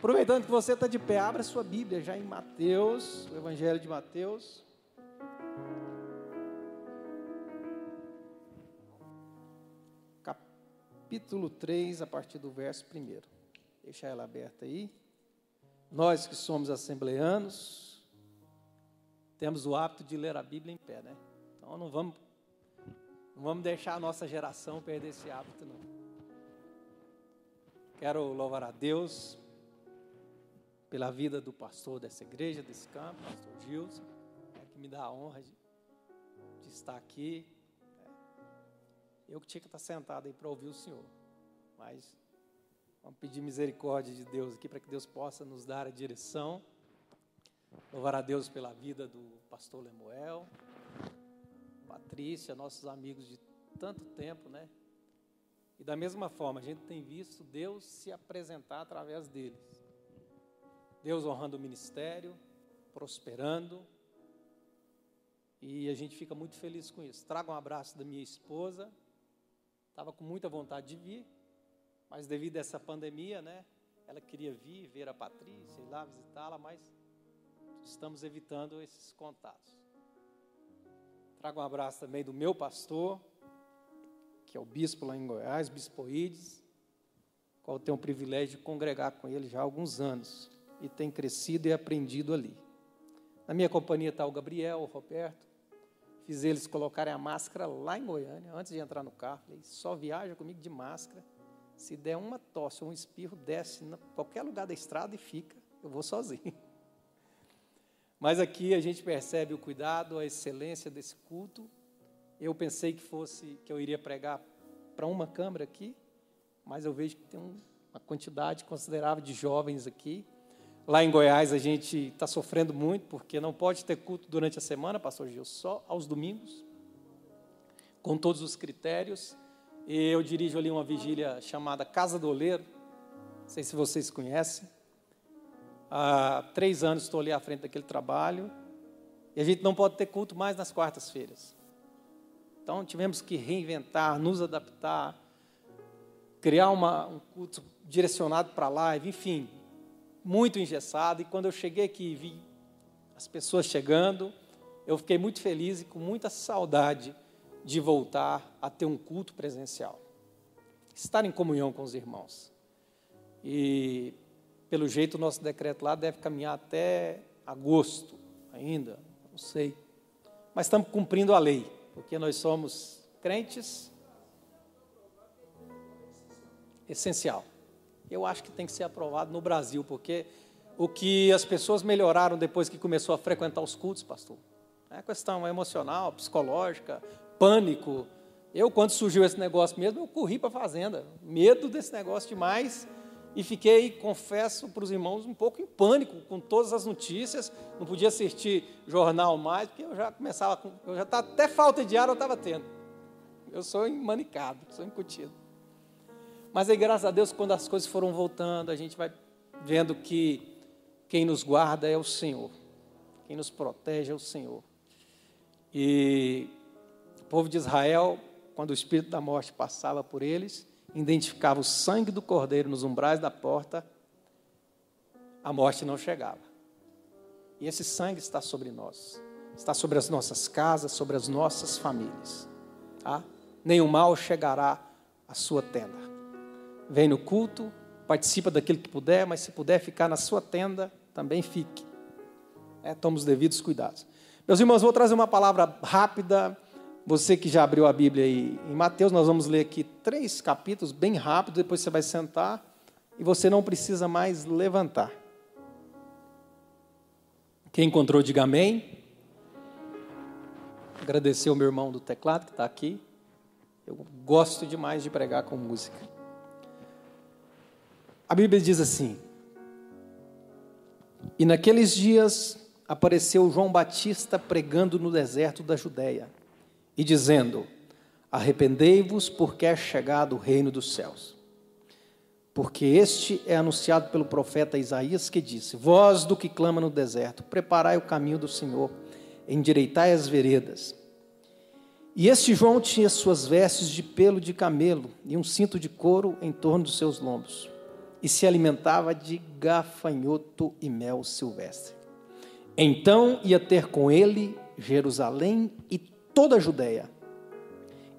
Aproveitando que você está de pé, abra sua Bíblia já em Mateus, o Evangelho de Mateus. Capítulo 3, a partir do verso 1. Deixa ela aberta aí. Nós que somos assembleanos, temos o hábito de ler a Bíblia em pé, né? Então não vamos, não vamos deixar a nossa geração perder esse hábito, não. Quero louvar a Deus pela vida do pastor dessa igreja, desse campo, pastor Gilson, é, que me dá a honra de, de estar aqui. É, eu que tinha que estar sentado aí para ouvir o Senhor, mas vamos pedir misericórdia de Deus aqui para que Deus possa nos dar a direção. Louvar a Deus pela vida do pastor Lemuel, Patrícia, nossos amigos de tanto tempo, né? E da mesma forma, a gente tem visto Deus se apresentar através deles. Deus honrando o ministério, prosperando. E a gente fica muito feliz com isso. Trago um abraço da minha esposa. Estava com muita vontade de vir, mas devido a essa pandemia, né? Ela queria vir, ver a Patrícia, ir lá visitá-la, mas estamos evitando esses contatos. Trago um abraço também do meu pastor, que é o bispo lá em Goiás, Bispo Ides, qual tenho o privilégio de congregar com ele já há alguns anos e tem crescido e aprendido ali. Na minha companhia está o Gabriel, o Roberto. Fiz eles colocarem a máscara lá em Goiânia, antes de entrar no carro. Falei, só viaja comigo de máscara. Se der uma tosse ou um espirro, desce em qualquer lugar da estrada e fica. Eu vou sozinho. Mas aqui a gente percebe o cuidado, a excelência desse culto. Eu pensei que fosse que eu iria pregar para uma câmara aqui, mas eu vejo que tem uma quantidade considerável de jovens aqui. Lá em Goiás a gente está sofrendo muito porque não pode ter culto durante a semana, pastor Gil, só aos domingos, com todos os critérios. E eu dirijo ali uma vigília chamada Casa do Oleiro, não sei se vocês conhecem. Há três anos estou ali à frente daquele trabalho e a gente não pode ter culto mais nas quartas-feiras. Então tivemos que reinventar, nos adaptar, criar uma, um culto direcionado para a live, enfim, muito engessado, e quando eu cheguei aqui e vi as pessoas chegando, eu fiquei muito feliz e com muita saudade de voltar a ter um culto presencial. Estar em comunhão com os irmãos. E, pelo jeito, o nosso decreto lá deve caminhar até agosto ainda, não sei. Mas estamos cumprindo a lei, porque nós somos crentes essencial eu acho que tem que ser aprovado no Brasil, porque o que as pessoas melhoraram depois que começou a frequentar os cultos, pastor, é questão emocional, psicológica, pânico. Eu, quando surgiu esse negócio mesmo, eu corri para a fazenda, medo desse negócio demais, e fiquei, confesso para os irmãos, um pouco em pânico com todas as notícias. Não podia assistir jornal mais, porque eu já começava, com, eu já estava até falta de ar eu estava tendo. Eu sou manicado, sou incutido. Mas aí, graças a Deus, quando as coisas foram voltando, a gente vai vendo que quem nos guarda é o Senhor, quem nos protege é o Senhor. E o povo de Israel, quando o espírito da morte passava por eles, identificava o sangue do cordeiro nos umbrais da porta, a morte não chegava. E esse sangue está sobre nós, está sobre as nossas casas, sobre as nossas famílias. Tá? Nenhum mal chegará à sua tenda vem no culto, participa daquilo que puder, mas se puder ficar na sua tenda, também fique. É, tome os devidos cuidados. Meus irmãos, vou trazer uma palavra rápida. Você que já abriu a Bíblia aí em Mateus, nós vamos ler aqui três capítulos, bem rápido, depois você vai sentar e você não precisa mais levantar. Quem encontrou, diga amém. Agradecer ao meu irmão do teclado que está aqui. Eu gosto demais de pregar com música. A Bíblia diz assim: E naqueles dias apareceu João Batista pregando no deserto da Judéia e dizendo: Arrependei-vos, porque é chegado o reino dos céus. Porque este é anunciado pelo profeta Isaías que disse: Voz do que clama no deserto, preparai o caminho do Senhor, endireitai as veredas. E este João tinha suas vestes de pelo de camelo e um cinto de couro em torno dos seus lombos e se alimentava de gafanhoto e mel silvestre. Então ia ter com ele Jerusalém e toda a Judéia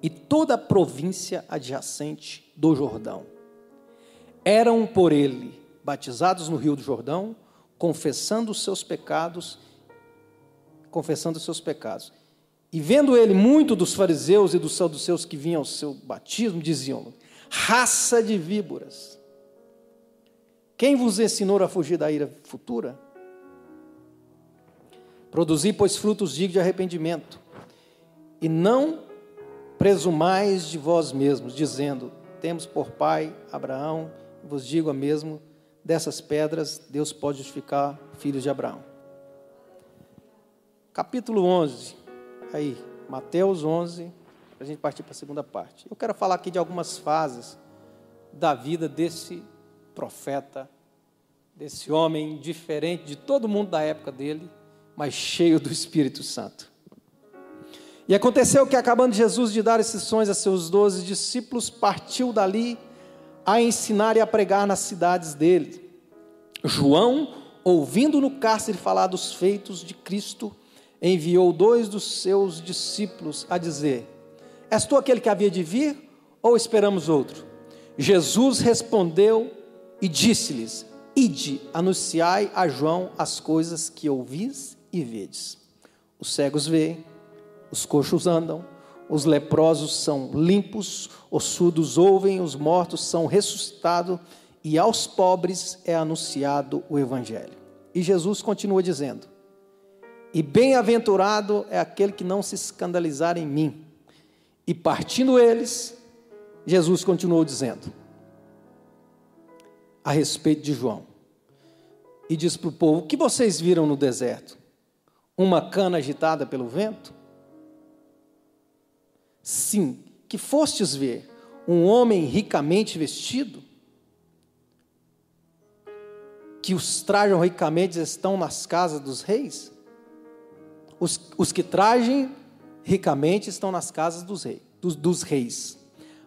e toda a província adjacente do Jordão. Eram por ele batizados no Rio do Jordão, confessando os seus pecados, confessando os seus pecados. E vendo ele muito dos fariseus e dos saduceus que vinham ao seu batismo, diziam: raça de víboras, quem vos ensinou a fugir da ira futura? Produzi, pois, frutos dignos de arrependimento, e não presumais de vós mesmos, dizendo: Temos por pai Abraão, vos digo a mesmo, dessas pedras Deus pode justificar filhos de Abraão. Capítulo 11, aí, Mateus 11, para a gente partir para a segunda parte. Eu quero falar aqui de algumas fases da vida desse profeta, desse homem diferente de todo mundo da época dele, mas cheio do Espírito Santo. E aconteceu que, acabando Jesus de dar esses sonhos a seus doze discípulos, partiu dali a ensinar e a pregar nas cidades dele. João, ouvindo no cárcere falar dos feitos de Cristo, enviou dois dos seus discípulos a dizer: És tu aquele que havia de vir, ou esperamos outro? Jesus respondeu e disse-lhes: Ide, anunciai a João as coisas que ouvis e vedes. Os cegos veem, os coxos andam, os leprosos são limpos, os surdos ouvem, os mortos são ressuscitados, e aos pobres é anunciado o Evangelho. E Jesus continua dizendo: E bem-aventurado é aquele que não se escandalizar em mim. E partindo eles, Jesus continuou dizendo a respeito de João. E diz para o povo: O que vocês viram no deserto? Uma cana agitada pelo vento? Sim, que fostes ver um homem ricamente vestido? Que os trajam ricamente estão nas casas dos reis? Os, os que tragem ricamente estão nas casas dos reis, dos, dos reis.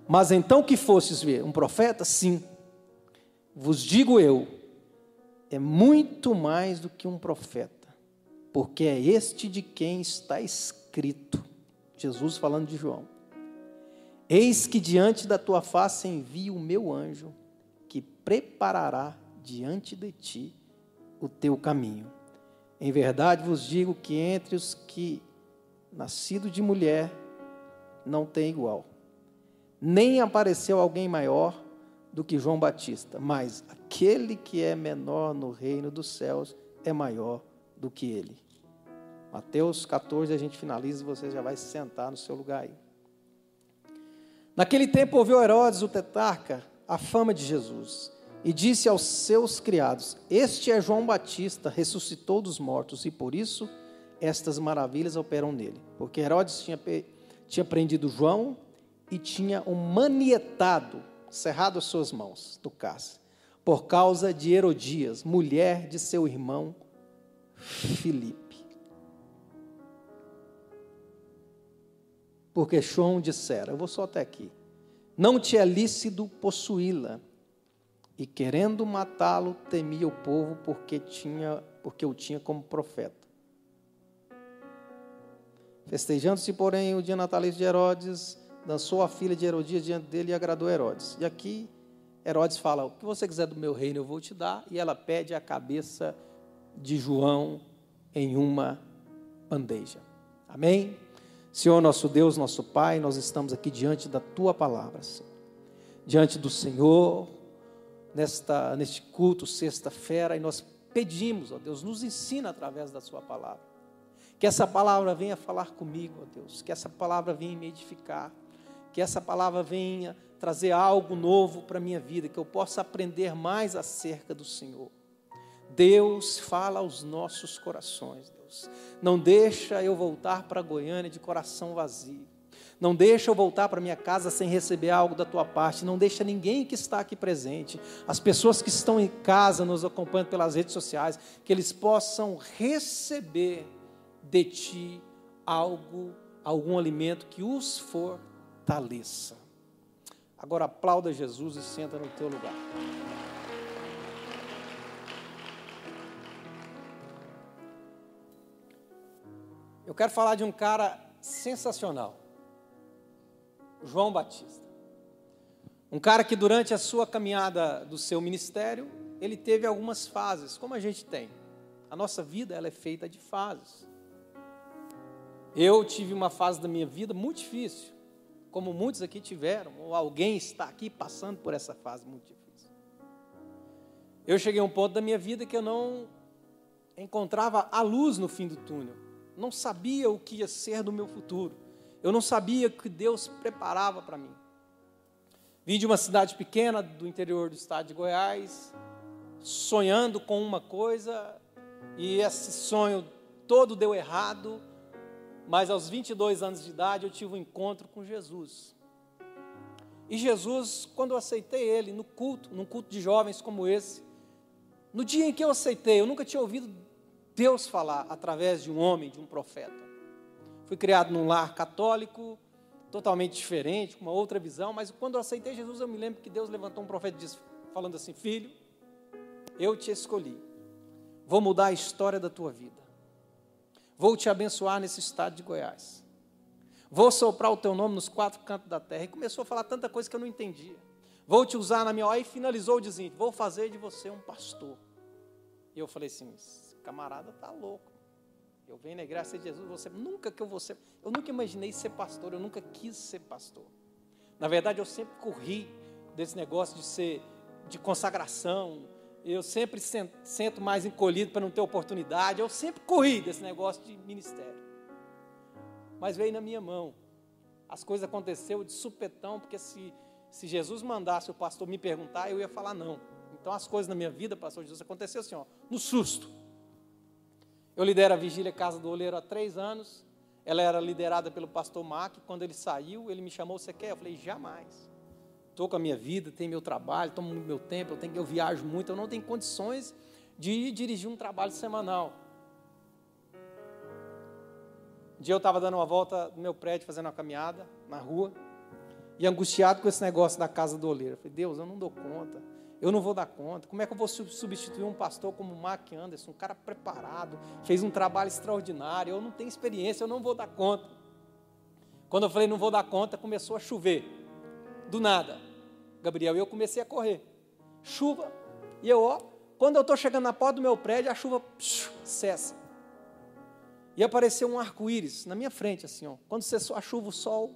Mas então que fostes ver um profeta? Sim. Vos digo eu, é muito mais do que um profeta, porque é este de quem está escrito. Jesus falando de João. Eis que diante da tua face envio o meu anjo, que preparará diante de ti o teu caminho. Em verdade vos digo que entre os que nascido de mulher não tem igual nem apareceu alguém maior do que João Batista, mas aquele que é menor no reino dos céus é maior do que ele. Mateus 14, a gente finaliza e você já vai se sentar no seu lugar aí. Naquele tempo ouviu Herodes, o tetarca, a fama de Jesus e disse aos seus criados: Este é João Batista, ressuscitou dos mortos e por isso estas maravilhas operam nele. Porque Herodes tinha, tinha prendido João e tinha um manietado, cerrado as suas mãos cárcere, por causa de Herodias, mulher de seu irmão Filipe. Porque João dissera, eu vou só até aqui, não te é lícito possuí-la, e querendo matá-lo, temia o povo porque tinha, porque o tinha como profeta. Festejando-se, porém, o dia natalício de Herodes, dançou a filha de Herodias diante dele e agradou Herodes. E aqui Herodes fala: O que você quiser do meu reino eu vou te dar. E ela pede a cabeça de João em uma bandeja. Amém? Senhor, nosso Deus, nosso Pai, nós estamos aqui diante da tua palavra, Senhor. diante do Senhor, nesta, neste culto, sexta-feira, e nós pedimos, ó Deus, nos ensina através da Sua palavra. Que essa palavra venha falar comigo, ó Deus, que essa palavra venha me edificar que essa palavra venha trazer algo novo para a minha vida, que eu possa aprender mais acerca do Senhor. Deus fala aos nossos corações, Deus. Não deixa eu voltar para Goiânia de coração vazio. Não deixa eu voltar para minha casa sem receber algo da tua parte. Não deixa ninguém que está aqui presente, as pessoas que estão em casa nos acompanhando pelas redes sociais, que eles possam receber de ti algo, algum alimento que os for fortaleça. Agora aplauda Jesus e senta no teu lugar. Eu quero falar de um cara sensacional, João Batista. Um cara que durante a sua caminhada do seu ministério, ele teve algumas fases, como a gente tem. A nossa vida ela é feita de fases. Eu tive uma fase da minha vida muito difícil como muitos aqui tiveram, ou alguém está aqui passando por essa fase muito difícil. Eu cheguei a um ponto da minha vida que eu não encontrava a luz no fim do túnel. Não sabia o que ia ser do meu futuro. Eu não sabia o que Deus preparava para mim. Vim de uma cidade pequena do interior do estado de Goiás, sonhando com uma coisa, e esse sonho todo deu errado, mas aos 22 anos de idade eu tive um encontro com Jesus. E Jesus, quando eu aceitei Ele no culto, num culto de jovens como esse, no dia em que eu aceitei, eu nunca tinha ouvido Deus falar através de um homem, de um profeta. Fui criado num lar católico, totalmente diferente, com uma outra visão, mas quando eu aceitei Jesus, eu me lembro que Deus levantou um profeta disse, falando assim: Filho, eu te escolhi, vou mudar a história da tua vida, vou te abençoar nesse estado de Goiás, vou soprar o teu nome nos quatro cantos da terra. E começou a falar tanta coisa que eu não entendia. Vou te usar na minha hora e finalizou dizendo: Vou fazer de você um pastor. E eu falei assim: camarada tá louco. Eu venho na igreja de Jesus, você nunca que eu vou ser, eu nunca imaginei ser pastor, eu nunca quis ser pastor. Na verdade, eu sempre corri desse negócio de ser de consagração. Eu sempre sento mais encolhido para não ter oportunidade. Eu sempre corri desse negócio de ministério. Mas veio na minha mão. As coisas aconteceram de supetão, porque se, se Jesus mandasse o pastor me perguntar, eu ia falar não. Então as coisas na minha vida, pastor Jesus, aconteceu assim, ó, no susto. Eu lidero a Vigília Casa do Oleiro há três anos. Ela era liderada pelo pastor Mac. Quando ele saiu, ele me chamou, você quer? Eu falei, jamais. Estou com a minha vida, tenho meu trabalho, tomo meu tempo, eu, tenho, eu viajo muito, eu não tenho condições de dirigir um trabalho semanal. Um dia eu estava dando uma volta no meu prédio, fazendo uma caminhada na rua, e angustiado com esse negócio da casa do oleiro. Eu falei, Deus, eu não dou conta. Eu não vou dar conta. Como é que eu vou substituir um pastor como Mark Anderson, um cara preparado, fez um trabalho extraordinário? Eu não tenho experiência, eu não vou dar conta. Quando eu falei não vou dar conta, começou a chover. Do nada, Gabriel, e eu comecei a correr. Chuva, e eu, ó, quando eu estou chegando na porta do meu prédio, a chuva cessa. E apareceu um arco-íris na minha frente, assim, ó. Quando cessou a chuva, o sol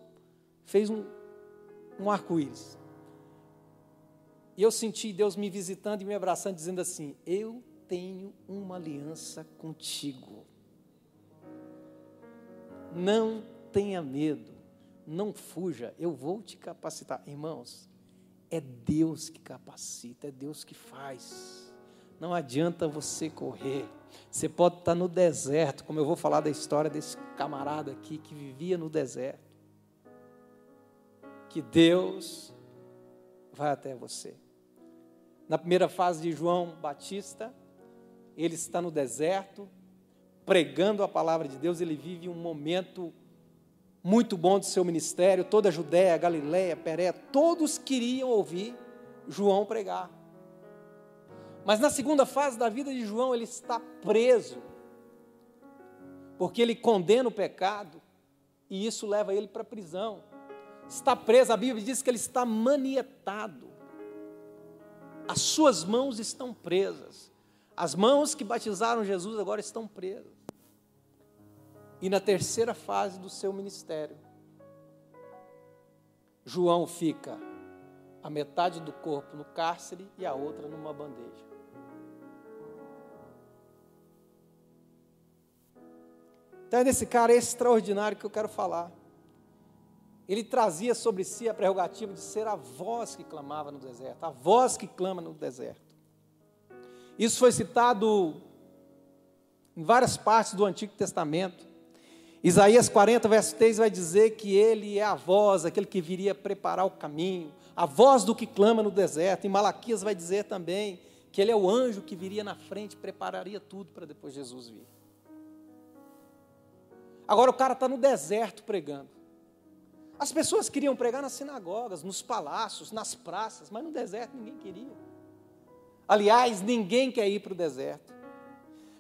fez um, um arco-íris. E eu senti Deus me visitando e me abraçando, dizendo assim: Eu tenho uma aliança contigo. Não tenha medo, não fuja, eu vou te capacitar. Irmãos, é Deus que capacita, é Deus que faz. Não adianta você correr. Você pode estar no deserto, como eu vou falar da história desse camarada aqui que vivia no deserto. Que Deus vai até você. Na primeira fase de João Batista, ele está no deserto, pregando a palavra de Deus, ele vive um momento muito bom do seu ministério, toda a Judéia, Galiléia, Peré, todos queriam ouvir João pregar. Mas na segunda fase da vida de João, ele está preso, porque ele condena o pecado, e isso leva ele para a prisão. Está preso, a Bíblia diz que ele está manietado as suas mãos estão presas. As mãos que batizaram Jesus agora estão presas. E na terceira fase do seu ministério, João fica a metade do corpo no cárcere e a outra numa bandeja. Então é desse cara extraordinário que eu quero falar. Ele trazia sobre si a prerrogativa de ser a voz que clamava no deserto, a voz que clama no deserto. Isso foi citado em várias partes do Antigo Testamento. Isaías 40, verso 3 vai dizer que ele é a voz, aquele que viria preparar o caminho, a voz do que clama no deserto. E Malaquias vai dizer também que ele é o anjo que viria na frente, prepararia tudo para depois Jesus vir. Agora o cara está no deserto pregando. As pessoas queriam pregar nas sinagogas, nos palácios, nas praças, mas no deserto ninguém queria. Aliás, ninguém quer ir para o deserto.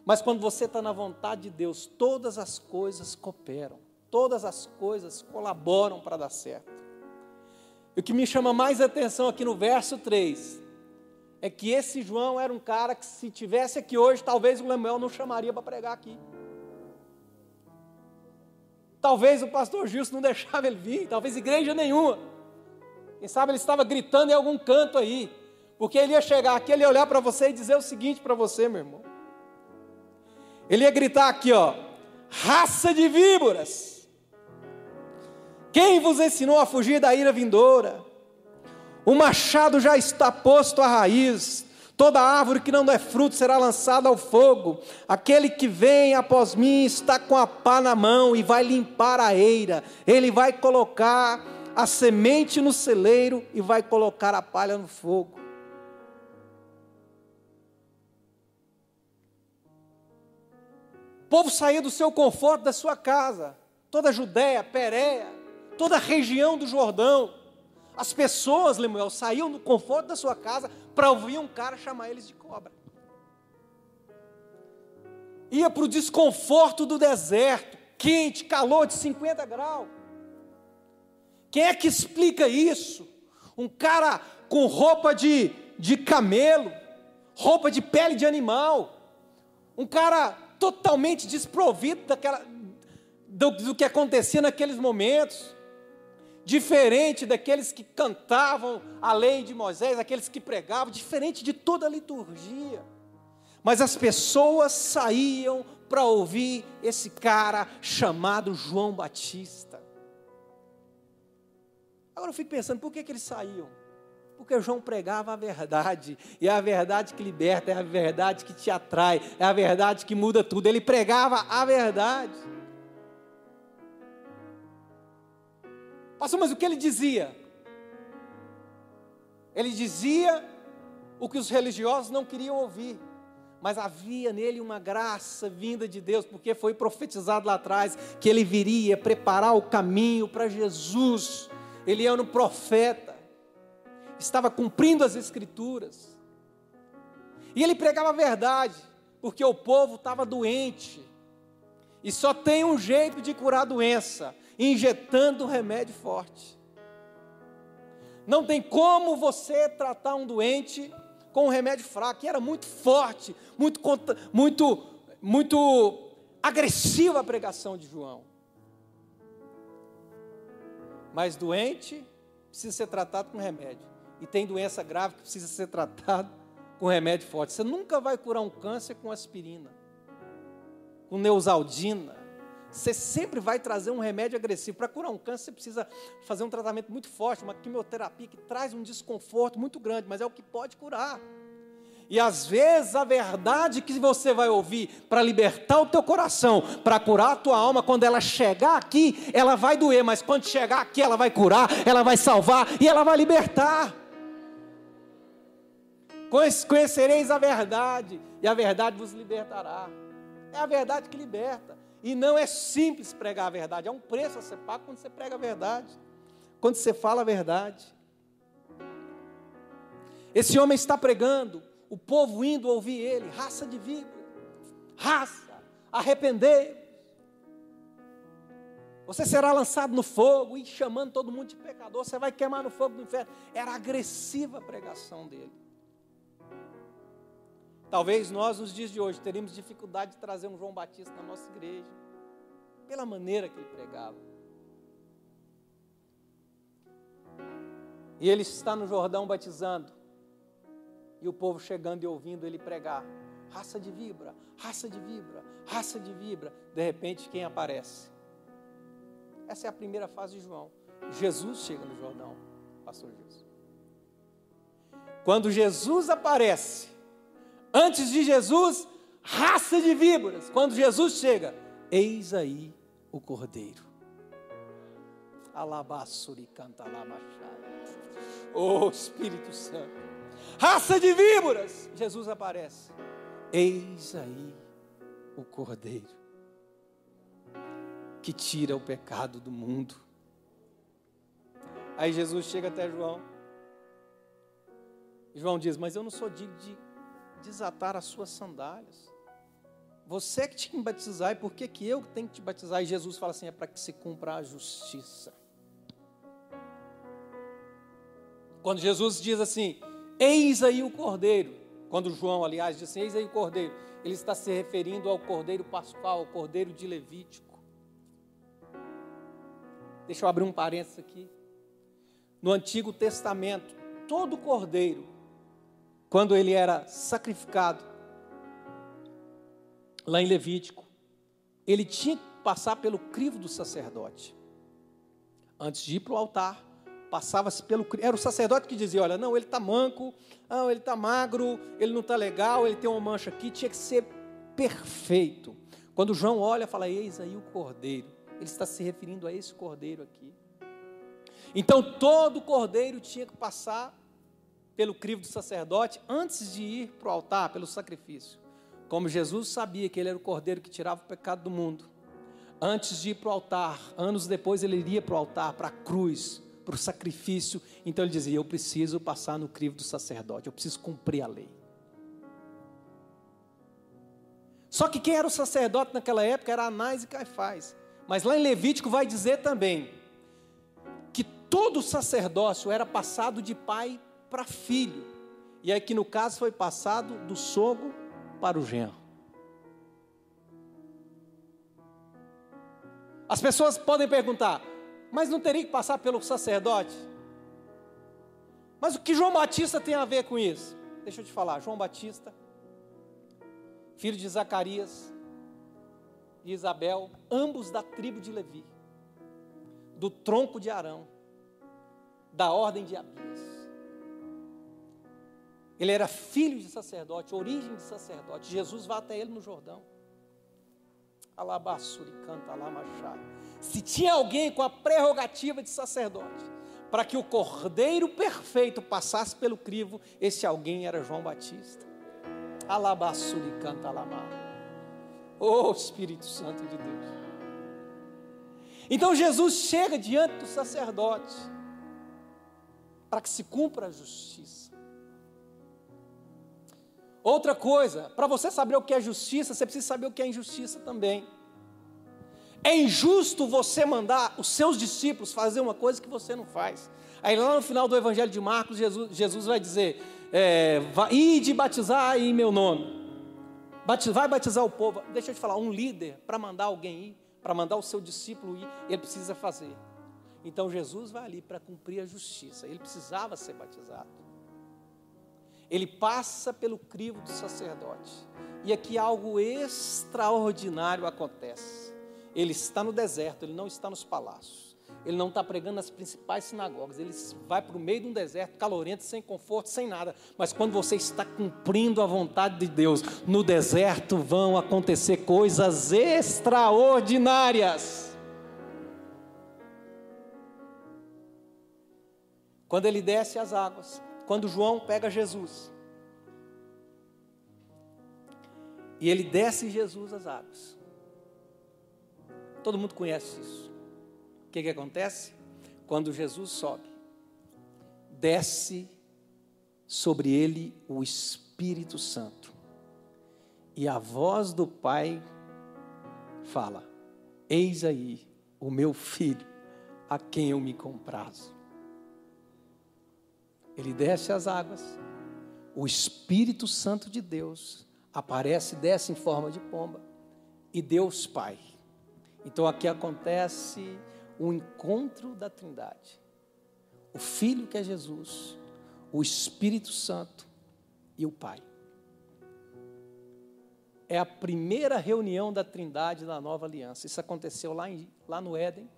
Mas quando você está na vontade de Deus, todas as coisas cooperam, todas as coisas colaboram para dar certo. E o que me chama mais atenção aqui no verso 3 é que esse João era um cara que, se tivesse aqui hoje, talvez o Lemuel não chamaria para pregar aqui. Talvez o pastor Gilson não deixava ele vir, talvez igreja nenhuma. Quem sabe ele estava gritando em algum canto aí, porque ele ia chegar aqui, ele ia olhar para você e dizer o seguinte para você, meu irmão. Ele ia gritar aqui, ó: raça de víboras. Quem vos ensinou a fugir da ira vindoura? O machado já está posto à raiz, Toda árvore que não der fruto será lançada ao fogo. Aquele que vem após mim está com a pá na mão e vai limpar a eira. Ele vai colocar a semente no celeiro e vai colocar a palha no fogo. Povo saía do seu conforto, da sua casa, toda a Judéia, Pérea, toda a região do Jordão. As pessoas, Lemuel, saíam do conforto da sua casa para ouvir um cara chamar eles de cobra. Ia para o desconforto do deserto, quente, calor de 50 graus. Quem é que explica isso? Um cara com roupa de, de camelo, roupa de pele de animal, um cara totalmente desprovido daquela, do, do que acontecia naqueles momentos diferente daqueles que cantavam a lei de Moisés, aqueles que pregavam, diferente de toda a liturgia. Mas as pessoas saíam para ouvir esse cara chamado João Batista. Agora eu fico pensando, por que, que eles saíam? Porque João pregava a verdade, e é a verdade que liberta, é a verdade que te atrai, é a verdade que muda tudo. Ele pregava a verdade. Pastor, mas o que ele dizia? Ele dizia o que os religiosos não queriam ouvir, mas havia nele uma graça vinda de Deus, porque foi profetizado lá atrás que ele viria preparar o caminho para Jesus. Ele era um profeta, estava cumprindo as Escrituras, e ele pregava a verdade, porque o povo estava doente, e só tem um jeito de curar a doença: injetando remédio forte. Não tem como você tratar um doente com um remédio fraco. E era muito forte, muito, muito, muito agressiva a pregação de João. Mas doente precisa ser tratado com remédio. E tem doença grave que precisa ser tratado com remédio forte. Você nunca vai curar um câncer com aspirina, com neusaldina, você sempre vai trazer um remédio agressivo. Para curar um câncer, você precisa fazer um tratamento muito forte, uma quimioterapia que traz um desconforto muito grande, mas é o que pode curar. E às vezes a verdade que você vai ouvir para libertar o teu coração, para curar a tua alma, quando ela chegar aqui, ela vai doer, mas quando chegar aqui, ela vai curar, ela vai salvar e ela vai libertar. Conhecereis a verdade, e a verdade vos libertará. É a verdade que liberta. E não é simples pregar a verdade, é um preço a ser pago quando você prega a verdade, quando você fala a verdade. Esse homem está pregando, o povo indo ouvir ele, raça de víbora, raça, arrepender. Você será lançado no fogo e chamando todo mundo de pecador, você vai queimar no fogo do inferno. Era agressiva a pregação dele. Talvez nós, nos dias de hoje, teríamos dificuldade de trazer um João Batista na nossa igreja, pela maneira que ele pregava. E ele está no Jordão batizando, e o povo chegando e ouvindo ele pregar: raça de vibra, raça de vibra, raça de vibra. De repente, quem aparece? Essa é a primeira fase de João. Jesus chega no Jordão, Pastor Jesus. Quando Jesus aparece, Antes de Jesus, raça de víboras. Quando Jesus chega, eis aí o cordeiro. Alabassuri canta Oh Espírito Santo. Raça de víboras. Jesus aparece. Eis aí o cordeiro que tira o pecado do mundo. Aí Jesus chega até João. João diz: Mas eu não sou digno de desatar as suas sandálias. você que tinha que batizar, e por que, que eu tenho que te batizar? E Jesus fala assim: é para que se cumpra a justiça. Quando Jesus diz assim, eis aí o cordeiro, quando João, aliás, diz assim, eis aí o cordeiro, ele está se referindo ao cordeiro pascual, ao cordeiro de Levítico. Deixa eu abrir um parênteses aqui. No Antigo Testamento, todo cordeiro, quando ele era sacrificado, lá em Levítico, ele tinha que passar pelo crivo do sacerdote. Antes de ir para o altar, passava-se pelo era o sacerdote que dizia, olha, não, ele está manco, não, ele está magro, ele não está legal, ele tem uma mancha aqui, tinha que ser perfeito. Quando João olha, fala, eis aí o cordeiro. Ele está se referindo a esse cordeiro aqui. Então todo cordeiro tinha que passar pelo crivo do sacerdote antes de ir para o altar, pelo sacrifício. Como Jesus sabia que ele era o cordeiro que tirava o pecado do mundo, antes de ir para o altar, anos depois ele iria para o altar, para a cruz, para o sacrifício. Então ele dizia: Eu preciso passar no crivo do sacerdote, eu preciso cumprir a lei. Só que quem era o sacerdote naquela época era Anás e Caifás. Mas lá em Levítico vai dizer também que todo sacerdócio era passado de pai para filho. E aqui no caso foi passado do sogro para o genro. As pessoas podem perguntar: mas não teria que passar pelo sacerdote? Mas o que João Batista tem a ver com isso? Deixa eu te falar, João Batista, filho de Zacarias e Isabel, ambos da tribo de Levi, do tronco de Arão, da ordem de Abias. Ele era filho de sacerdote, origem de sacerdote. Jesus vai até ele no Jordão. Alabassuri canta Alamachado se tinha alguém com a prerrogativa de sacerdote, para que o cordeiro perfeito passasse pelo crivo, esse alguém era João Batista. Alabassuri canta alamar. Oh Espírito Santo de Deus. Então Jesus chega diante do sacerdote para que se cumpra a justiça. Outra coisa, para você saber o que é justiça, você precisa saber o que é injustiça também. É injusto você mandar os seus discípulos fazer uma coisa que você não faz. Aí lá no final do Evangelho de Marcos, Jesus, Jesus vai dizer: é, ide batizar em meu nome. Vai batizar o povo. Deixa eu te falar, um líder, para mandar alguém ir, para mandar o seu discípulo ir, ele precisa fazer. Então Jesus vai ali para cumprir a justiça. Ele precisava ser batizado. Ele passa pelo crivo do sacerdote. E aqui algo extraordinário acontece. Ele está no deserto, ele não está nos palácios. Ele não está pregando nas principais sinagogas. Ele vai para o meio de um deserto calorento, sem conforto, sem nada. Mas quando você está cumprindo a vontade de Deus, no deserto vão acontecer coisas extraordinárias. Quando ele desce as águas, quando João pega Jesus, e ele desce Jesus as águas. Todo mundo conhece isso. O que, que acontece? Quando Jesus sobe, desce sobre ele o Espírito Santo. E a voz do Pai fala: Eis aí o meu filho, a quem eu me comprazo. Ele desce as águas, o Espírito Santo de Deus aparece, desce em forma de pomba, e Deus Pai então aqui acontece o encontro da Trindade. O Filho que é Jesus, o Espírito Santo e o Pai. É a primeira reunião da Trindade na nova aliança. Isso aconteceu lá, em, lá no Éden,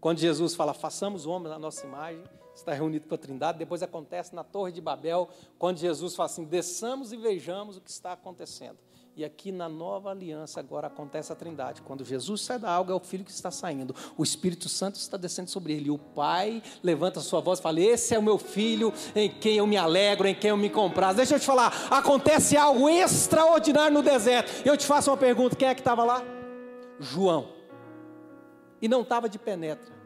quando Jesus fala: façamos o homem na nossa imagem, está reunido com a Trindade. Depois acontece na Torre de Babel, quando Jesus fala assim: desçamos e vejamos o que está acontecendo. E aqui na nova aliança agora acontece a trindade. Quando Jesus sai da água, é o Filho que está saindo. O Espírito Santo está descendo sobre ele. E o Pai levanta a sua voz e fala: Esse é o meu filho em quem eu me alegro, em quem eu me comprazo. Deixa eu te falar, acontece algo extraordinário no deserto. Eu te faço uma pergunta: quem é que estava lá? João. E não estava de penetra.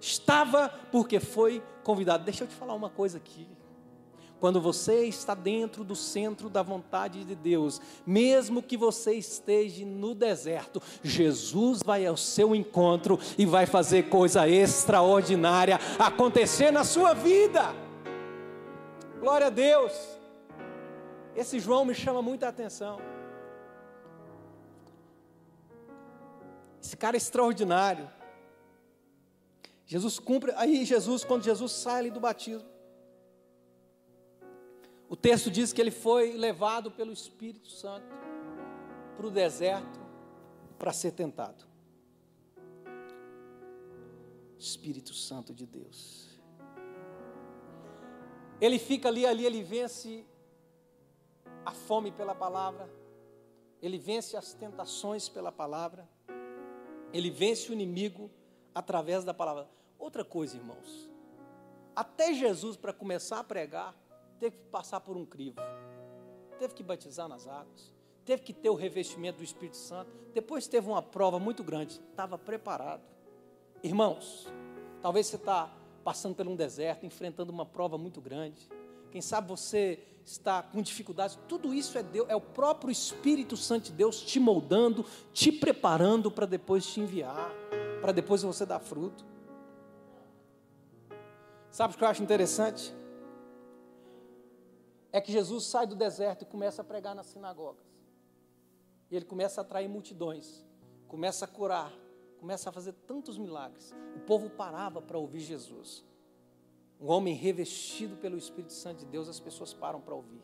Estava porque foi convidado. Deixa eu te falar uma coisa aqui. Quando você está dentro do centro da vontade de Deus, mesmo que você esteja no deserto, Jesus vai ao seu encontro e vai fazer coisa extraordinária acontecer na sua vida. Glória a Deus. Esse João me chama muita atenção. Esse cara é extraordinário. Jesus cumpre, aí Jesus, quando Jesus sai ali do batismo, o texto diz que ele foi levado pelo Espírito Santo para o deserto para ser tentado. Espírito Santo de Deus. Ele fica ali, ali ele vence a fome pela palavra, ele vence as tentações pela palavra, ele vence o inimigo através da palavra. Outra coisa, irmãos, até Jesus, para começar a pregar, teve que passar por um crivo, teve que batizar nas águas, teve que ter o revestimento do Espírito Santo, depois teve uma prova muito grande, estava preparado. Irmãos, talvez você está passando por um deserto, enfrentando uma prova muito grande, quem sabe você está com dificuldades, tudo isso é Deus, é o próprio Espírito Santo de Deus te moldando, te preparando para depois te enviar, para depois você dar fruto. Sabe o que eu acho interessante? é que Jesus sai do deserto e começa a pregar nas sinagogas. E ele começa a atrair multidões, começa a curar, começa a fazer tantos milagres. O povo parava para ouvir Jesus. Um homem revestido pelo Espírito Santo de Deus, as pessoas param para ouvir.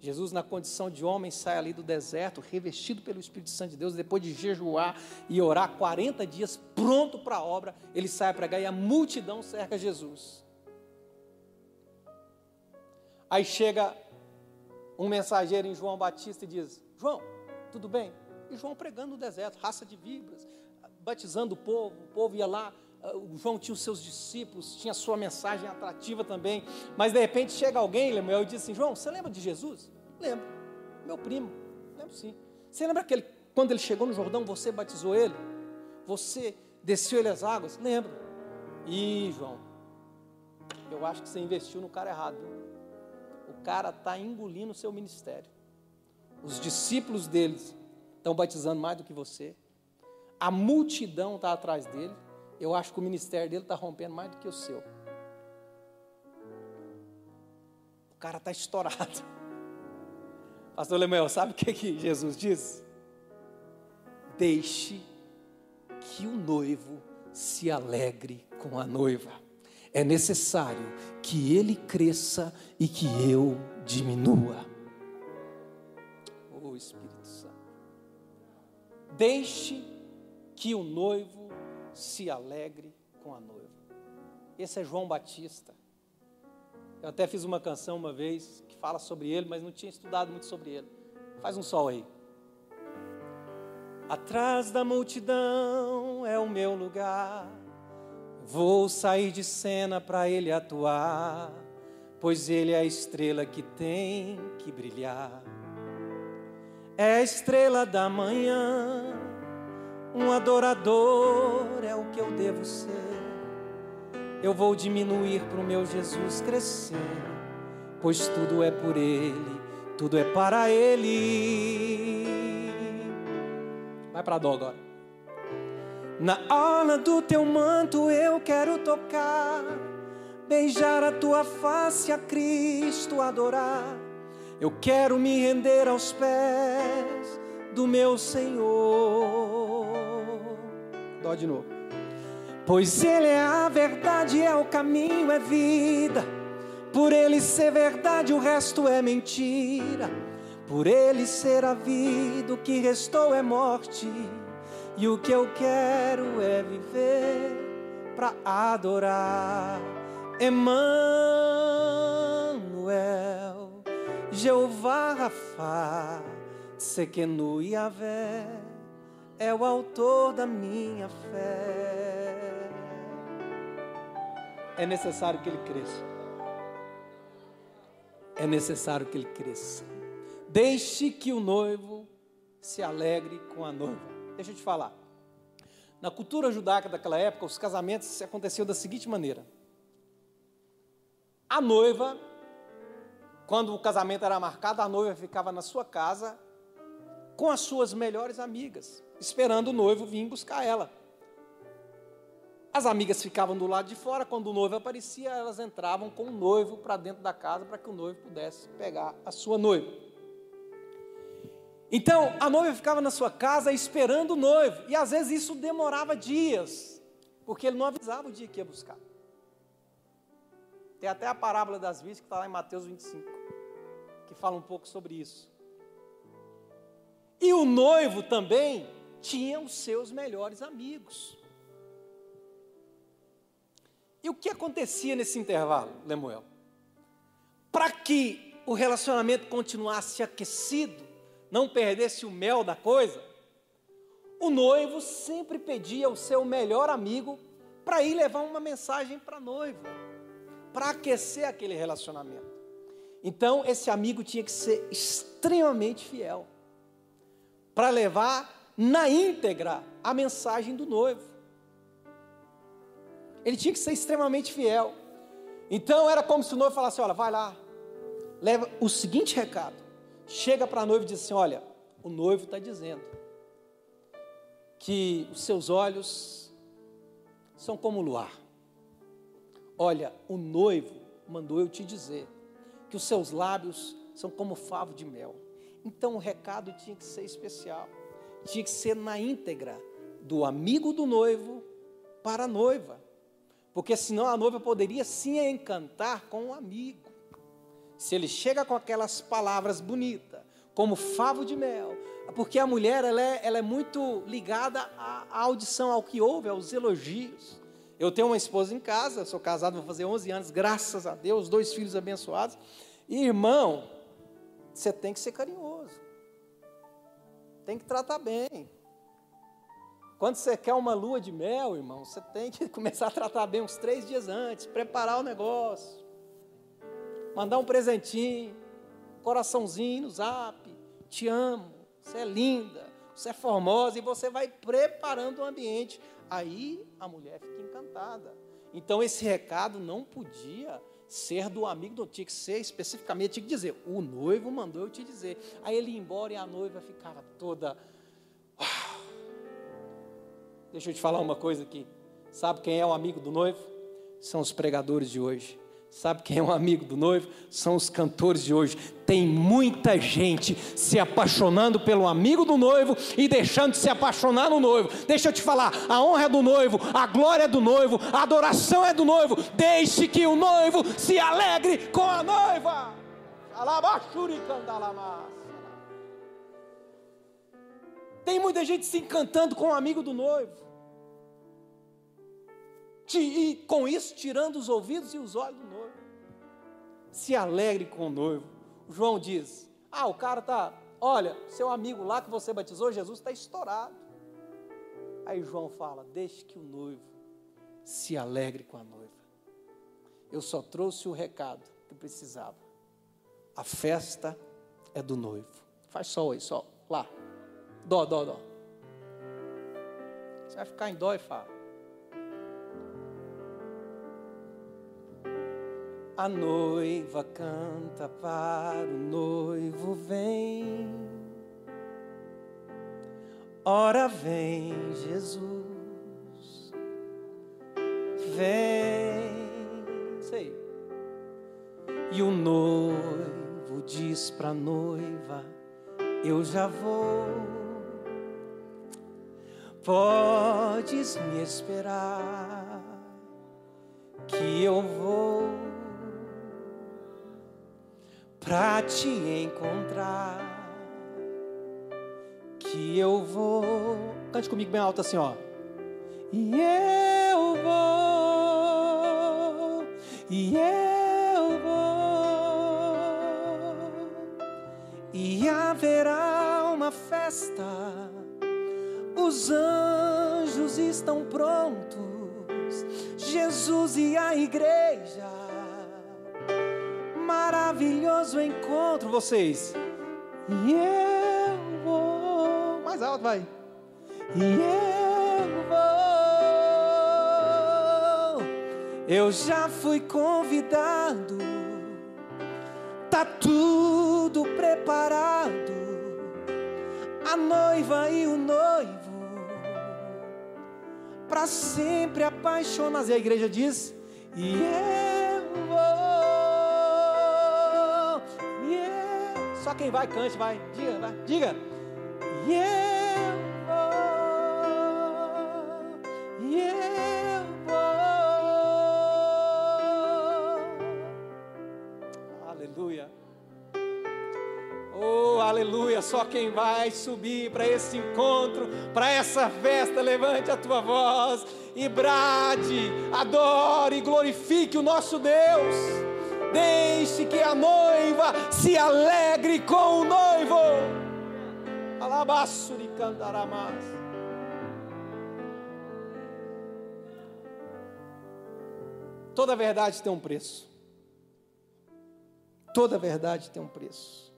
Jesus, na condição de homem, sai ali do deserto, revestido pelo Espírito Santo de Deus, depois de jejuar e orar 40 dias, pronto para a obra, ele sai a pregar e a multidão cerca Jesus. Aí chega um mensageiro em João Batista e diz: João, tudo bem? E João pregando no deserto, raça de víboras, batizando o povo, o povo ia lá, João tinha os seus discípulos, tinha a sua mensagem atrativa também, mas de repente chega alguém, Lemuel, e diz assim: João, você lembra de Jesus? Lembro, meu primo, lembro sim. Você lembra que ele, quando ele chegou no Jordão, você batizou ele? Você desceu ele as águas? Lembro. Ih, João, eu acho que você investiu no cara errado. O cara está engolindo o seu ministério. Os discípulos deles estão batizando mais do que você. A multidão está atrás dele. Eu acho que o ministério dele está rompendo mais do que o seu. O cara está estourado. Pastor Lemuel, sabe o que, que Jesus diz? Deixe que o noivo se alegre com a noiva é necessário que ele cresça e que eu diminua. Oh Espírito Santo, deixe que o noivo se alegre com a noiva. Esse é João Batista. Eu até fiz uma canção uma vez que fala sobre ele, mas não tinha estudado muito sobre ele. Faz um sol aí. Atrás da multidão é o meu lugar Vou sair de cena para ele atuar, pois ele é a estrela que tem que brilhar. É a estrela da manhã, um adorador é o que eu devo ser. Eu vou diminuir para o meu Jesus crescer, pois tudo é por ele, tudo é para ele. Vai para dó agora. Na orla do teu manto eu quero tocar, beijar a tua face, a Cristo adorar. Eu quero me render aos pés do meu Senhor. Dó de novo. Pois Ele é a verdade, é o caminho, é vida. Por Ele ser verdade, o resto é mentira. Por Ele ser a vida, o que restou é morte. E o que eu quero é viver para adorar Emmanuel, Jeová Rafa, Sequenu Yahvé, é o autor da minha fé. É necessário que ele cresça. É necessário que ele cresça. Deixe que o noivo se alegre com a noiva. Deixa eu te falar. Na cultura judaica daquela época, os casamentos aconteciam da seguinte maneira: a noiva quando o casamento era marcado, a noiva ficava na sua casa com as suas melhores amigas, esperando o noivo vir buscar ela. As amigas ficavam do lado de fora, quando o noivo aparecia, elas entravam com o noivo para dentro da casa para que o noivo pudesse pegar a sua noiva. Então, a noiva ficava na sua casa esperando o noivo, e às vezes isso demorava dias, porque ele não avisava o dia que ia buscar. Tem até a parábola das virgens que está lá em Mateus 25, que fala um pouco sobre isso. E o noivo também tinha os seus melhores amigos. E o que acontecia nesse intervalo, Lemuel? Para que o relacionamento continuasse aquecido, não perdesse o mel da coisa, o noivo sempre pedia ao seu melhor amigo para ir levar uma mensagem para a noiva, para aquecer aquele relacionamento. Então, esse amigo tinha que ser extremamente fiel, para levar na íntegra a mensagem do noivo. Ele tinha que ser extremamente fiel. Então era como se o noivo falasse: Olha, vai lá, leva o seguinte recado. Chega para a noiva e diz assim: Olha, o noivo está dizendo que os seus olhos são como o luar. Olha, o noivo mandou eu te dizer que os seus lábios são como favo de mel. Então o recado tinha que ser especial, tinha que ser na íntegra do amigo do noivo para a noiva porque senão a noiva poderia sim encantar com o amigo. Se ele chega com aquelas palavras bonitas, como favo de mel, porque a mulher ela é, ela é muito ligada à, à audição, ao que ouve, aos elogios. Eu tenho uma esposa em casa, sou casado, vou fazer 11 anos, graças a Deus, dois filhos abençoados. E irmão, você tem que ser carinhoso, tem que tratar bem. Quando você quer uma lua de mel, irmão, você tem que começar a tratar bem uns três dias antes, preparar o negócio, mandar um presentinho, coraçãozinho no zap, te amo, você é linda, você é formosa, e você vai preparando o ambiente. Aí a mulher fica encantada. Então esse recado não podia ser do amigo, tinha que ser especificamente, tinha que dizer, o noivo mandou eu te dizer. Aí ele ia embora e a noiva ficava toda Deixa eu te falar uma coisa aqui. Sabe quem é o amigo do noivo? São os pregadores de hoje. Sabe quem é um amigo do noivo? São os cantores de hoje. Tem muita gente se apaixonando pelo amigo do noivo e deixando de se apaixonar no noivo. Deixa eu te falar: a honra é do noivo, a glória é do noivo, a adoração é do noivo. Deixe que o noivo se alegre com a noiva. Tem muita gente se encantando com o amigo do noivo. E com isso tirando os ouvidos e os olhos do noivo. Se alegre com o noivo. João diz: Ah, o cara está, olha, seu amigo lá que você batizou, Jesus está estourado. Aí João fala: Deixe que o noivo se alegre com a noiva. Eu só trouxe o recado que precisava. A festa é do noivo. Faz sol aí, sol. Lá. Dó, dó, dó. Você vai ficar em dó e fala. A noiva canta para o noivo vem. Ora vem Jesus. Vem. Sei. E o noivo diz para a noiva: Eu já vou Podes me esperar, que eu vou pra te encontrar. Que eu vou. Cante comigo bem alto assim, ó. E eu vou, e eu vou, e haverá uma festa os anjos estão prontos, Jesus e a igreja. Maravilhoso encontro, vocês. E eu vou. Mais alto, vai. E eu vou. Eu já fui convidado. Tá tudo preparado, a noiva e o noivo, para sempre apaixonados. E a igreja diz: E eu quem vai, cante, vai. Diga, vai. Diga. E eu vou. E eu vou. Aleluia. Oh, aleluia! Só quem vai subir para esse encontro, para essa festa, levante a tua voz e brade, adore glorifique o nosso Deus. Deixe que a noiva se alegre com o noivo. Alabaço de cantaramás. Toda verdade tem um preço. Toda verdade tem um preço.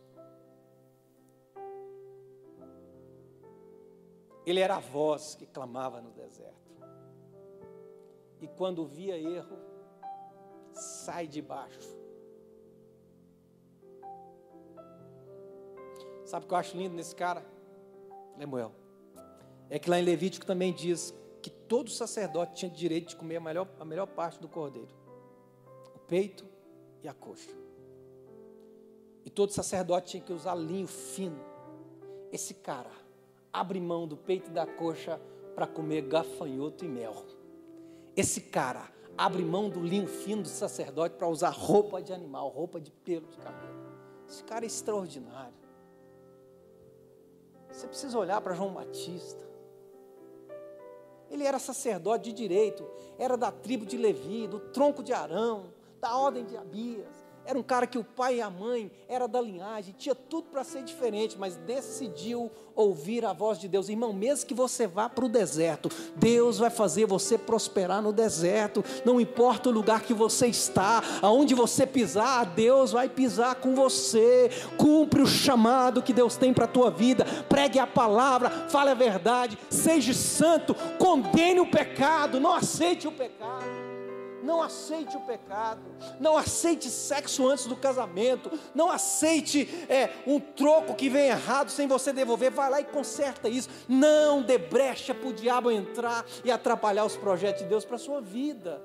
Ele era a voz que clamava no deserto. E quando via erro, sai de baixo. Sabe o que eu acho lindo nesse cara? Lemuel. É que lá em Levítico também diz que todo sacerdote tinha direito de comer a melhor, a melhor parte do cordeiro: o peito e a coxa. E todo sacerdote tinha que usar linho fino. Esse cara abre mão do peito e da coxa para comer gafanhoto e mel. Esse cara abre mão do linho fino do sacerdote para usar roupa de animal, roupa de pelo de cabelo. Esse cara é extraordinário. Você precisa olhar para João Batista. Ele era sacerdote de direito, era da tribo de Levi, do tronco de Arão, da ordem de Abias. Era um cara que o pai e a mãe era da linhagem, tinha tudo para ser diferente, mas decidiu ouvir a voz de Deus. Irmão, mesmo que você vá para o deserto, Deus vai fazer você prosperar no deserto. Não importa o lugar que você está, aonde você pisar, Deus vai pisar com você. Cumpre o chamado que Deus tem para a tua vida. Pregue a palavra, fale a verdade, seja santo, condene o pecado, não aceite o pecado. Não aceite o pecado, não aceite sexo antes do casamento, não aceite é, um troco que vem errado sem você devolver, vai lá e conserta isso. Não dê brecha para o diabo entrar e atrapalhar os projetos de Deus para a sua vida.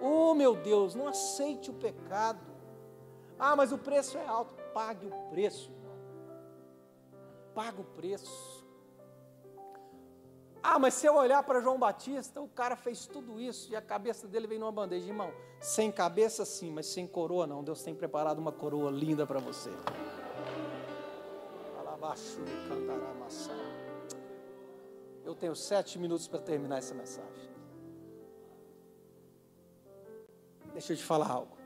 Oh meu Deus, não aceite o pecado. Ah, mas o preço é alto. Pague o preço. Pague o preço. Ah, mas se eu olhar para João Batista, o cara fez tudo isso e a cabeça dele veio numa bandeja. Irmão, sem cabeça sim, mas sem coroa não. Deus tem preparado uma coroa linda para você. Eu tenho sete minutos para terminar essa mensagem. Deixa eu te falar algo.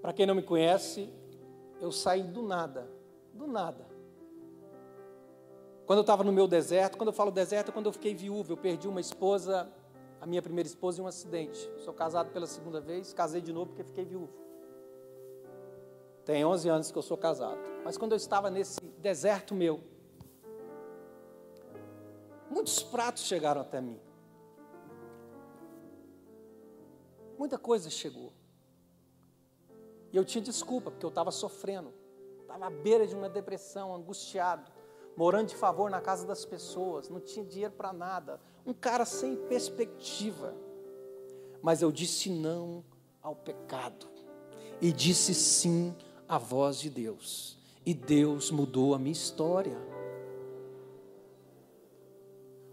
Para quem não me conhece, eu saí do nada, do nada quando eu estava no meu deserto, quando eu falo deserto, é quando eu fiquei viúvo, eu perdi uma esposa, a minha primeira esposa, em um acidente. Sou casado pela segunda vez, casei de novo porque fiquei viúvo. Tem 11 anos que eu sou casado. Mas quando eu estava nesse deserto meu, muitos pratos chegaram até mim. Muita coisa chegou. E eu tinha desculpa, porque eu estava sofrendo. Estava à beira de uma depressão, angustiado morando de favor na casa das pessoas, não tinha dinheiro para nada, um cara sem perspectiva. Mas eu disse não ao pecado e disse sim à voz de Deus, e Deus mudou a minha história.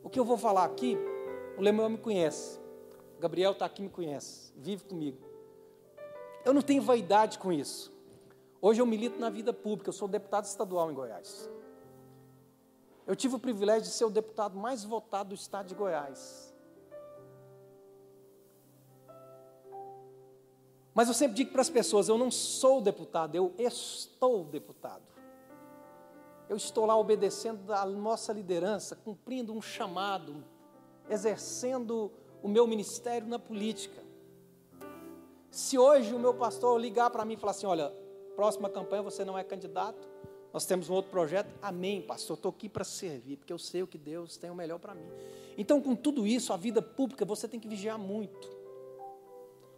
O que eu vou falar aqui, o Lemuel me conhece, o Gabriel está aqui me conhece, vive comigo. Eu não tenho vaidade com isso. Hoje eu milito na vida pública, eu sou deputado estadual em Goiás. Eu tive o privilégio de ser o deputado mais votado do estado de Goiás. Mas eu sempre digo para as pessoas: eu não sou deputado, eu estou deputado. Eu estou lá obedecendo a nossa liderança, cumprindo um chamado, exercendo o meu ministério na política. Se hoje o meu pastor ligar para mim e falar assim: olha, próxima campanha você não é candidato, nós temos um outro projeto. Amém, pastor. Estou aqui para servir, porque eu sei o que Deus tem o melhor para mim. Então, com tudo isso, a vida pública, você tem que vigiar muito.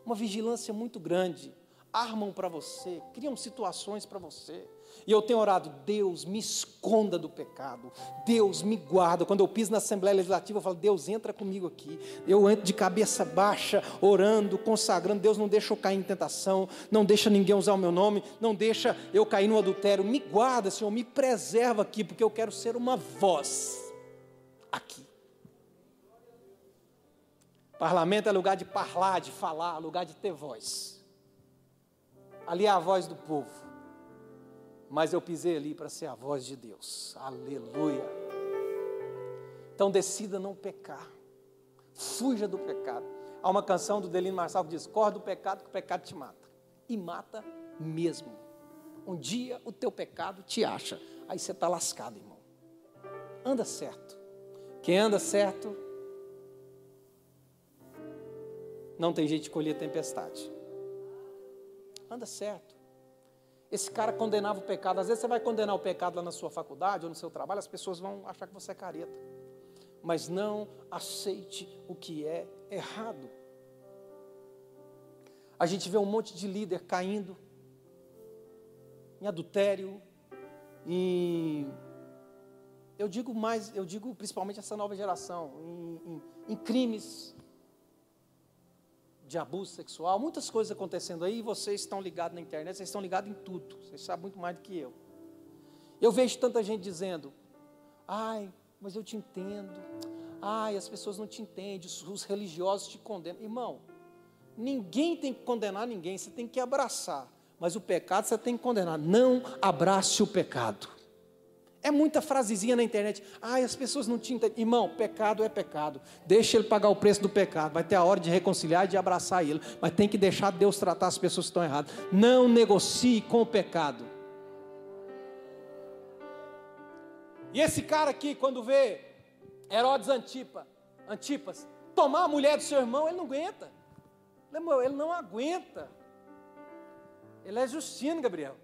uma vigilância muito grande. Armam para você, criam situações para você. E eu tenho orado, Deus me esconda do pecado, Deus me guarda. Quando eu piso na Assembleia Legislativa, eu falo, Deus entra comigo aqui. Eu entro de cabeça baixa, orando, consagrando. Deus não deixa eu cair em tentação, não deixa ninguém usar o meu nome, não deixa eu cair no adultério. Me guarda, Senhor, me preserva aqui, porque eu quero ser uma voz aqui. Parlamento é lugar de falar, de falar, lugar de ter voz. Ali é a voz do povo mas eu pisei ali para ser a voz de Deus. Aleluia. Então decida não pecar. Fuja do pecado. Há uma canção do Delino Marçal que diz: corre do pecado que o pecado te mata. E mata mesmo. Um dia o teu pecado te acha. Aí você está lascado, irmão. Anda certo. Quem anda certo não tem jeito de colher tempestade. Anda certo. Esse cara condenava o pecado. Às vezes você vai condenar o pecado lá na sua faculdade ou no seu trabalho, as pessoas vão achar que você é careta. Mas não aceite o que é errado. A gente vê um monte de líder caindo em adultério, em eu digo mais, eu digo principalmente essa nova geração, em, em, em crimes de abuso sexual, muitas coisas acontecendo aí, vocês estão ligados na internet, vocês estão ligados em tudo, vocês sabem muito mais do que eu. Eu vejo tanta gente dizendo, ai, mas eu te entendo, ai, as pessoas não te entendem, os religiosos te condenam. Irmão, ninguém tem que condenar ninguém, você tem que abraçar, mas o pecado você tem que condenar, não abrace o pecado. É muita frasezinha na internet. Ai, as pessoas não entendem. Irmão, pecado é pecado. Deixa ele pagar o preço do pecado. Vai ter a hora de reconciliar e de abraçar ele. Mas tem que deixar Deus tratar as pessoas que estão erradas. Não negocie com o pecado. E esse cara aqui, quando vê Herodes Antipa, Antipas tomar a mulher do seu irmão, ele não aguenta. Ele não aguenta. Ele é justino, Gabriel.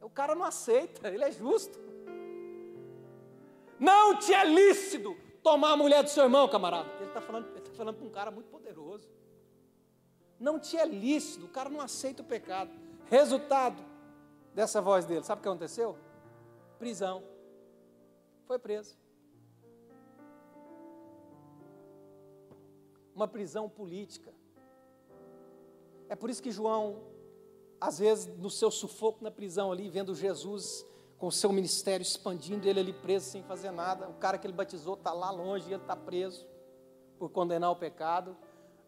O cara não aceita, ele é justo. Não te é lícito tomar a mulher do seu irmão, camarada. Ele está falando, ele tá falando para um cara muito poderoso. Não te é lícito, o cara não aceita o pecado. Resultado dessa voz dele, sabe o que aconteceu? Prisão. Foi preso. Uma prisão política. É por isso que João, às vezes, no seu sufoco na prisão ali, vendo Jesus com o seu ministério expandindo, ele ali preso sem fazer nada. O cara que ele batizou está lá longe e ele está preso por condenar o pecado.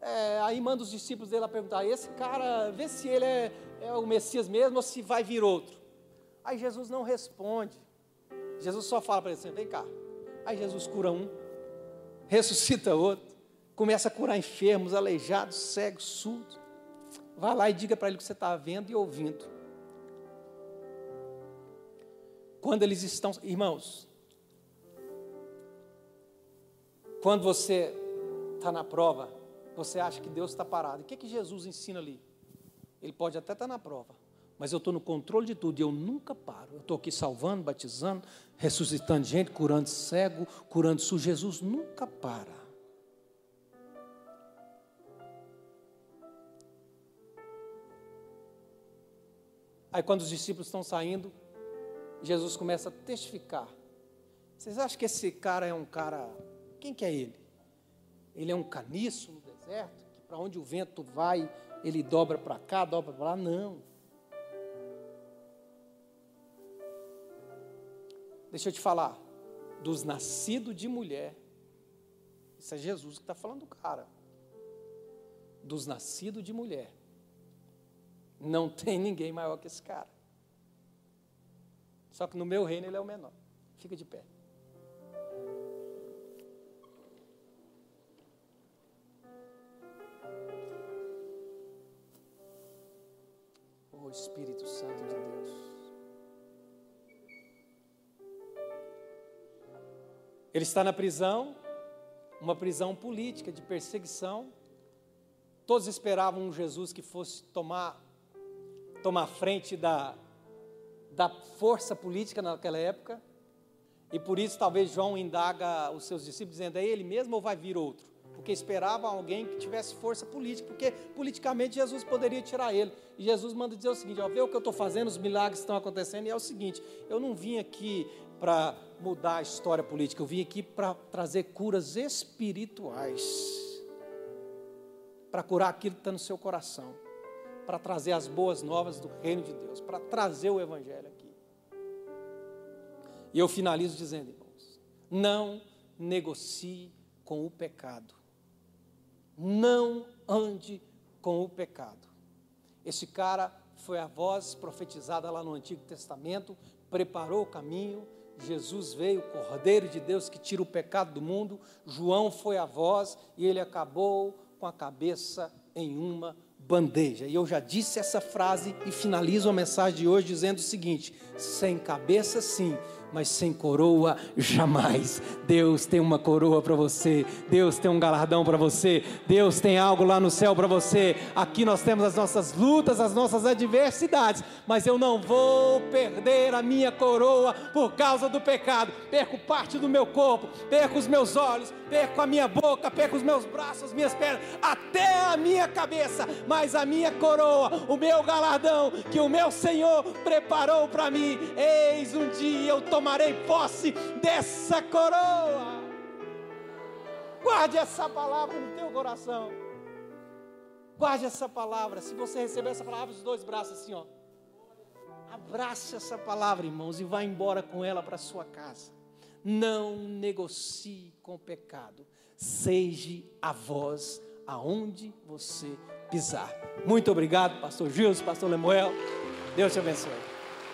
É, aí manda os discípulos dele a perguntar: esse cara, vê se ele é, é o Messias mesmo ou se vai vir outro. Aí Jesus não responde. Jesus só fala para ele assim: vem cá. Aí Jesus cura um, ressuscita outro, começa a curar enfermos, aleijados, cegos, surdos. Vai lá e diga para ele o que você está vendo e ouvindo. Quando eles estão, irmãos, quando você está na prova, você acha que Deus está parado. O que, é que Jesus ensina ali? Ele pode até estar tá na prova, mas eu estou no controle de tudo e eu nunca paro. Eu estou aqui salvando, batizando, ressuscitando gente, curando cego, curando surdo. Jesus nunca para. Aí quando os discípulos estão saindo, Jesus começa a testificar. Vocês acham que esse cara é um cara. Quem que é ele? Ele é um caniço no deserto, que para onde o vento vai, ele dobra para cá, dobra para lá? Não. Deixa eu te falar. Dos nascidos de mulher. Isso é Jesus que está falando do cara. Dos nascidos de mulher. Não tem ninguém maior que esse cara. Só que no meu reino ele é o menor. Fica de pé. O Espírito Santo de Deus. Ele está na prisão, uma prisão política de perseguição. Todos esperavam um Jesus que fosse tomar tomar frente da da força política naquela época. E por isso talvez João indaga os seus discípulos dizendo: é ele mesmo ou vai vir outro? porque esperava alguém que tivesse força política, porque politicamente Jesus poderia tirar ele. E Jesus manda dizer o seguinte: ó, vê o que eu estou fazendo, os milagres estão acontecendo, e é o seguinte: eu não vim aqui para mudar a história política, eu vim aqui para trazer curas espirituais, para curar aquilo que está no seu coração, para trazer as boas novas do reino de Deus, para trazer o Evangelho aqui. E eu finalizo dizendo, irmãos, não negocie com o pecado não ande com o pecado. Esse cara foi a voz profetizada lá no Antigo Testamento, preparou o caminho. Jesus veio, o Cordeiro de Deus que tira o pecado do mundo. João foi a voz e ele acabou com a cabeça em uma bandeja. E eu já disse essa frase e finalizo a mensagem de hoje dizendo o seguinte: sem cabeça, sim, mas sem coroa jamais. Deus tem uma coroa para você, Deus tem um galardão para você, Deus tem algo lá no céu para você. Aqui nós temos as nossas lutas, as nossas adversidades, mas eu não vou perder a minha coroa por causa do pecado. Perco parte do meu corpo, perco os meus olhos, perco a minha boca, perco os meus braços, as minhas pernas, até a minha cabeça, mas a minha coroa, o meu galardão que o meu Senhor preparou para mim, eis um dia eu tomo tomarei posse dessa coroa. Guarde essa palavra no teu coração. Guarde essa palavra. Se você receber essa palavra, os dois braços assim, ó. Abrace essa palavra, irmãos, e vá embora com ela para sua casa. Não negocie com o pecado. Seja a voz aonde você pisar. Muito obrigado, pastor Gilson, pastor Lemuel. Deus te abençoe.